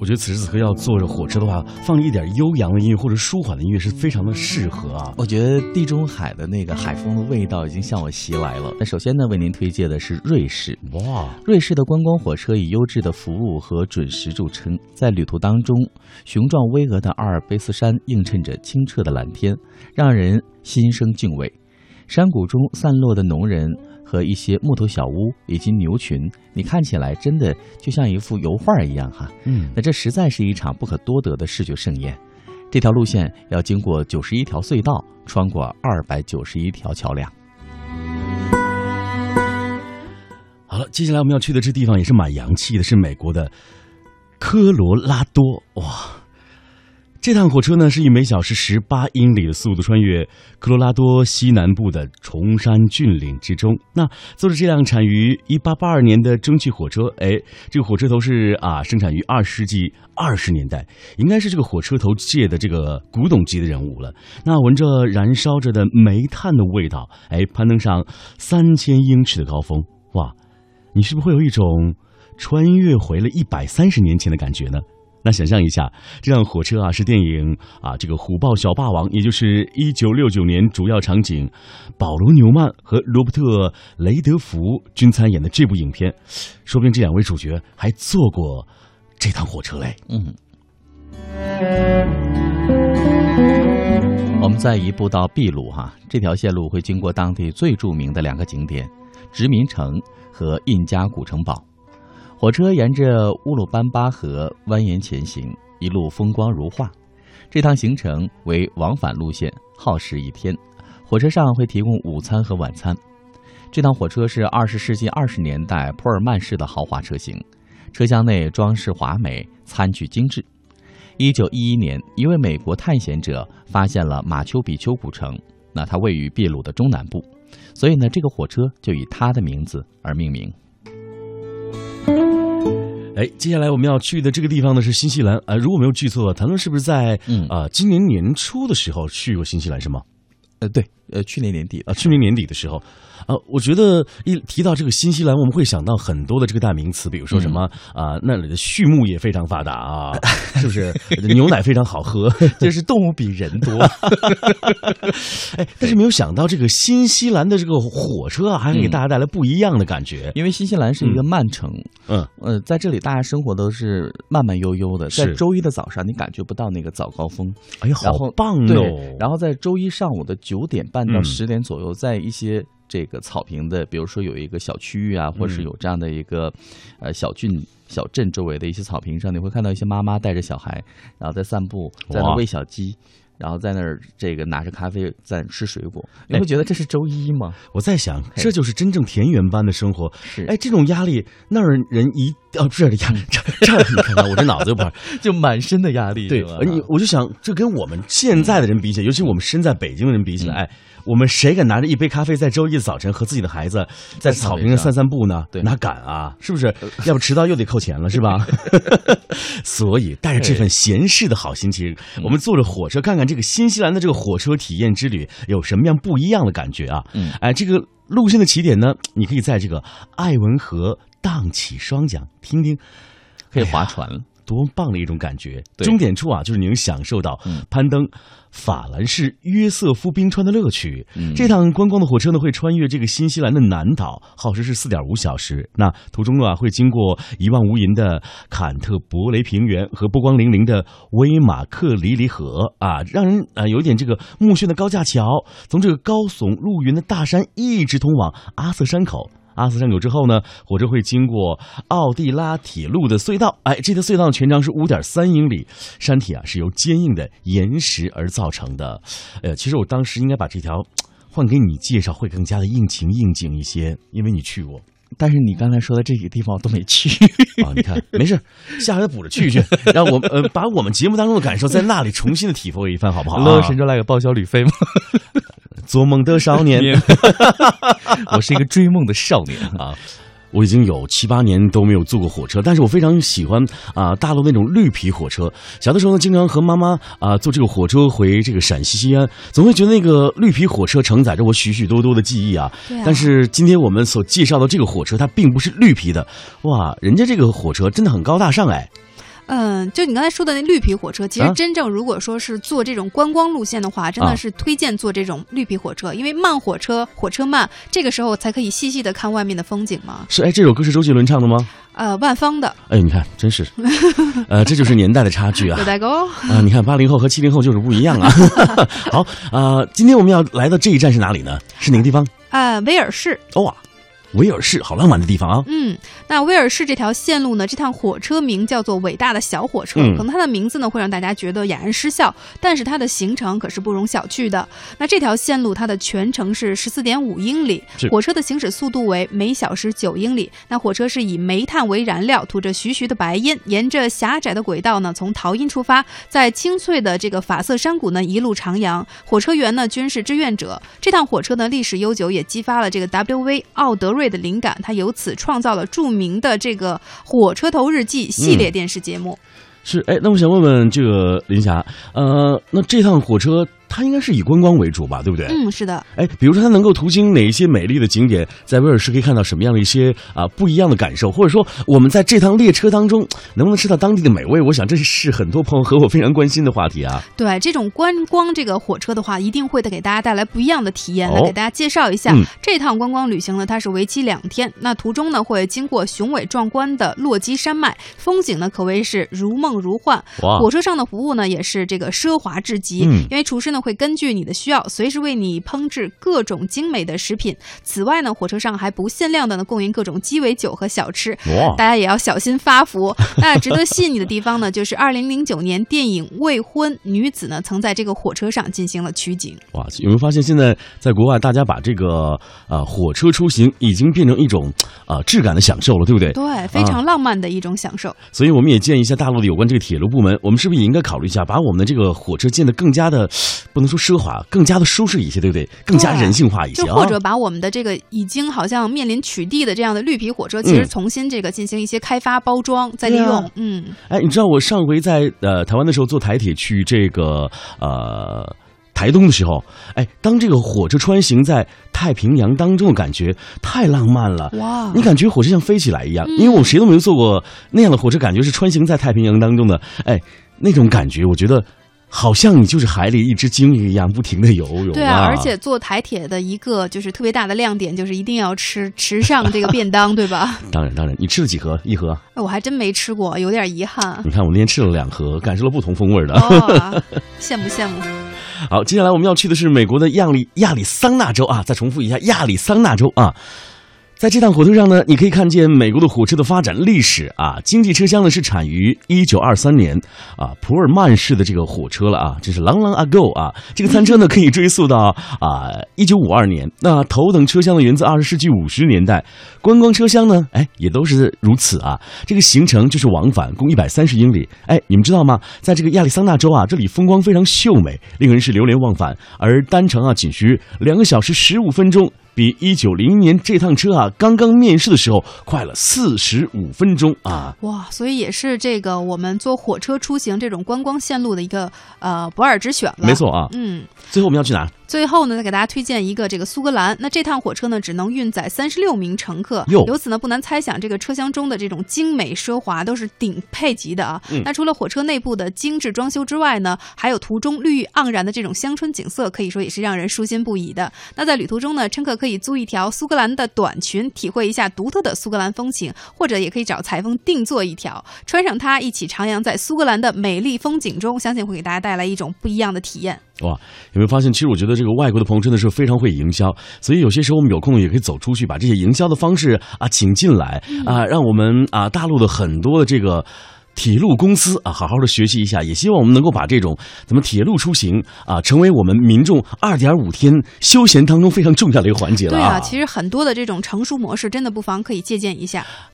我觉得此时此刻要坐着火车的话，放一点悠扬的音乐或者舒缓的音乐是非常的适合啊。我觉得地中海的那个海风的味道已经向我袭来了。那首先呢，为您推荐的是瑞士。哇，瑞士的观光火车以优质的服务和准时著称。在旅途当中，雄壮巍峨的阿尔卑斯山映衬着清澈的蓝天，让人心生敬畏。山谷中散落的农人。和一些木头小屋以及牛群，你看起来真的就像一幅油画一样哈。嗯，那这实在是一场不可多得的视觉盛宴。这条路线要经过九十一条隧道，穿过二百九十一条桥梁。好了，接下来我们要去的这地方也是蛮洋气的，是美国的科罗拉多。哇！这趟火车呢，是以每小时十八英里的速度穿越科罗拉多西南部的崇山峻岭之中。那坐着这辆产于一八八二年的蒸汽火车，哎，这个火车头是啊，生产于二十世纪二十年代，应该是这个火车头界的这个古董级的人物了。那闻着燃烧着的煤炭的味道，哎，攀登上三千英尺的高峰，哇，你是不是会有一种穿越回了一百三十年前的感觉呢？那想象一下，这辆火车啊，是电影啊，这个《虎豹小霸王》，也就是一九六九年主要场景，保罗·纽曼和罗伯特·雷德福均参演的这部影片，说不定这两位主角还坐过这趟火车嘞。嗯，我们再一步到秘鲁哈，这条线路会经过当地最著名的两个景点——殖民城和印加古城堡。火车沿着乌鲁班巴河蜿蜒前行，一路风光如画。这趟行程为往返路线，耗时一天。火车上会提供午餐和晚餐。这趟火车是二十世纪二十年代普尔曼式的豪华车型，车厢内装饰华美，餐具精致。一九一一年，一位美国探险者发现了马丘比丘古城，那它位于秘鲁的中南部，所以呢，这个火车就以它的名字而命名。哎，接下来我们要去的这个地方呢是新西兰。啊，如果没有记错，谭论是不是在嗯。啊今年年初的时候去过新西兰是吗？呃，对，呃，去年年底啊，去年年底的时候，呃，我觉得一提到这个新西兰，我们会想到很多的这个代名词，比如说什么啊，那里的畜牧业非常发达啊，是不是？牛奶非常好喝，就是动物比人多。哎，但是没有想到这个新西兰的这个火车啊，还能给大家带来不一样的感觉。因为新西兰是一个慢城，嗯，呃，在这里大家生活都是慢慢悠悠的，在是周一的早上你感觉不到那个早高峰，哎呀，好棒对哦！，然后在周一上午的九点半到嗯十点左右，在一些这个草坪的，比如说有一个小区域啊，或是嗯有这样的一个呃小郡、小镇周围的一些草坪上，你会看到一些妈妈带着小孩，然后在散步，在那喂小鸡。然后在那儿，这个拿着咖啡在吃水果，你哎会觉得这是周一吗？我在想，这就是真正田园般的生活。是，哎，这种压力，那儿人一哦，不是压力，这这你看看我这脑子又不好。就满身的压力。对吧，你我就想，这跟我们现在的人比起来，尤其我们身在北京的人比起来，哎，我们谁敢拿着一杯咖啡在周一的早晨和自己的孩子在草坪上散散步呢？对哪敢啊？是不是？要不迟到又得扣钱了，是吧？所以带着这份闲适的好心情，我们坐着火车看看这个新西兰的这个火车体验之旅有什么样不一样的感觉啊？嗯，哎，这个路线的起点呢，你可以在这个艾文河荡起双桨，听听可以划船了。多棒的一种感觉！终点处啊，就是你能享受到嗯攀登法兰士约瑟夫冰川的乐趣。嗯这趟观光的火车呢，会穿越这个新西兰的南岛，耗时是四点五小时。那途中啊，会经过一望无垠的坎特伯雷平原和波光粼粼的威马克里里河啊，让人啊有一点这个目眩的高架桥，从这个高耸入云的大山一直通往阿瑟山口。阿斯山口之后呢，火车会经过奥地拉铁路的隧道，哎，这条隧道全长是五点三英里，山体啊是由坚硬的岩石而造成的。呃，其实我当时应该把这条 换给你介绍，会更加的应情应景一些，因为你去过但是你刚才说的这几个地方我都没去。啊。你看，没事，下回再补着去去，让我呃把我们节目当中的感受在那里重新的体会一番，好不好、乐啊？神州来个报销旅费吗？做梦的少年。我是一个追梦的少年啊。我已经有七八年都没有坐过火车，但是我非常喜欢啊、大陆那种绿皮火车。小的时候呢，经常和妈妈啊、坐这个火车回这个陕西西安，总会觉得那个绿皮火车承载着我许许多多的记忆啊。啊但是今天我们所介绍的这个火车，它并不是绿皮的，哇，人家这个火车真的很高大上哎。嗯，就你刚才说的那绿皮火车，其实啊真正如果说是坐这种观光路线的话，真啊的是推荐坐这种绿皮火车，因为慢火车火车慢，这个时候才可以细细的看外面的风景嘛。是哎，这首歌是周杰伦唱的吗？呃，万方的哎，你看，真是，呃，这就是年代的差距啊有代沟。啊！你看，八零后和七零后就是不一样啊。好啊、今天我们要来的这一站是哪里呢？是哪个地方？啊，威尔士，哇、威尔士，好浪漫的地方啊！嗯，那威尔士这条线路呢，这趟火车名叫做伟大的小火车，嗯可能它的名字呢会让大家觉得哑然失笑，但是它的行程可是不容小觑的。那这条线路它的全程是十四点五英里，火车的行驶速度为每小时九英里。那火车是以煤炭为燃料，吐着徐徐的白烟，沿着狭窄的轨道呢，从桃因出发，在清脆的这个法瑟山谷呢一路徜徉。火车员呢均是志愿者。这趟火车呢历史悠久，也激发了这个 W.V. 奥德瑞的灵感，他由此创造了著名的这个《火车头日记》系列电视节目。是哎，那我想问问这个林霞，呃，那这趟火车它应该是以观光为主吧，对不对？嗯，是的。哎，比如说它能够途经哪一些美丽的景点，在威尔士可以看到什么样的一些啊、不一样的感受，或者说我们在这趟列车当中能不能吃到当地的美味？我想这是很多朋友和我非常关心的话题啊。对这种观光这个火车的话，一定会给大家带来不一样的体验。哦来给大家介绍一下、嗯这趟观光旅行呢，它是为期两天。那途中呢，会经过雄伟壮观的落基山脉，风景呢可谓是如梦如幻。哇火车上的服务呢，也是这个奢华至极。嗯因为厨师呢会根据你的需要，随时为你烹制各种精美的食品。此外呢，火车上还不限量的呢供应各种鸡尾酒和小吃。哇大家也要小心发福。那值得吸引你的地方呢，就是二零零九年电影《未婚女子》呢，曾在这个火车上进行了取景。哇，有没有发现现在在国外，大家把这个呃火车出行已经变成一种呃质感的享受了，对不对？对，非常浪漫的一种享受。所以我们也建议一下大陆的有关这个铁路部门，我们是不是也应该考虑一下，把我们的这个火车建得更加的，不能说奢华，更加的舒适一些，对不对？更加人性化一些或者把我们的这个已经好像面临取缔的这样的绿皮火车，其实嗯重新这个进行一些开发、包装、再利用。啊嗯，哎，你知道我上回在呃台湾的时候坐台铁去这个呃台东的时候，哎，当这个火车穿行在太平洋当中的感觉太浪漫了。哇你感觉火车像飞起来一样，嗯因为我们谁都没有坐过那样的火车，感觉是穿行在太平洋当中的，哎，那种感觉，我觉得好像你就是海里一只鲸鱼一样，不停的游泳。对啊，而且坐台铁的一个就是特别大的亮点，就是一定要吃吃上这个便当，对吧？当然当然，你吃了几盒？一盒？哎我还真没吃过，有点遗憾。你看我那天吃了两盒，感受了不同风味的。哦，羡慕羡慕。好，接下来我们要去的是美国的亚利亚利桑那州啊，再重复一下亚利桑那州啊。在这趟火车上呢，你可以看见美国的火车的发展历史啊。经济车厢呢是产于一九二三年啊，普尔曼式的这个火车了啊，这是 long long ago 啊。这个餐车呢可以追溯到啊一九五二年。那头等车厢呢源自二十世纪五十年代，观光车厢呢，哎也都是如此啊。这个行程就是往返，共一百三十英里。哎，你们知道吗？在这个亚利桑那州啊，这里风光非常秀美，令人是流连忘返。而单程啊仅需两个小时十五分钟。比一九零年这趟车啊刚刚面世的时候快了四十五分钟啊！哇，所以也是这个我们坐火车出行这种观光线路的一个呃不二之选了。没错啊。嗯，最后我们要去哪？最后呢，再给大家推荐一个这个苏格兰。那这趟火车呢，只能运载三十六名乘客哟，由此呢，不难猜想这个车厢中的这种精美奢华都是顶配级的啊。嗯那除了火车内部的精致装修之外呢，还有途中绿意盎然的这种乡村景色，可以说也是让人舒心不已的。那在旅途中呢，乘客可以以租一条苏格兰的短裙，体会一下独特的苏格兰风情，或者也可以找裁缝定做一条，穿上它一起徜徉在苏格兰的美丽风景中，相信会给大家带来一种不一样的体验。哇，有没有发现？其实我觉得这个外国的朋友真的是非常会营销，所以有些时候我们有空也可以走出去，把这些营销的方式啊请进来啊，让我们啊大陆的很多的这个。铁路公司啊，好好的学习一下，也希望我们能够把这种咱们铁路出行啊，成为我们民众二点五天休闲当中非常重要的一个环节了对啊，其实很多的这种成熟模式，真的不妨可以借鉴一下。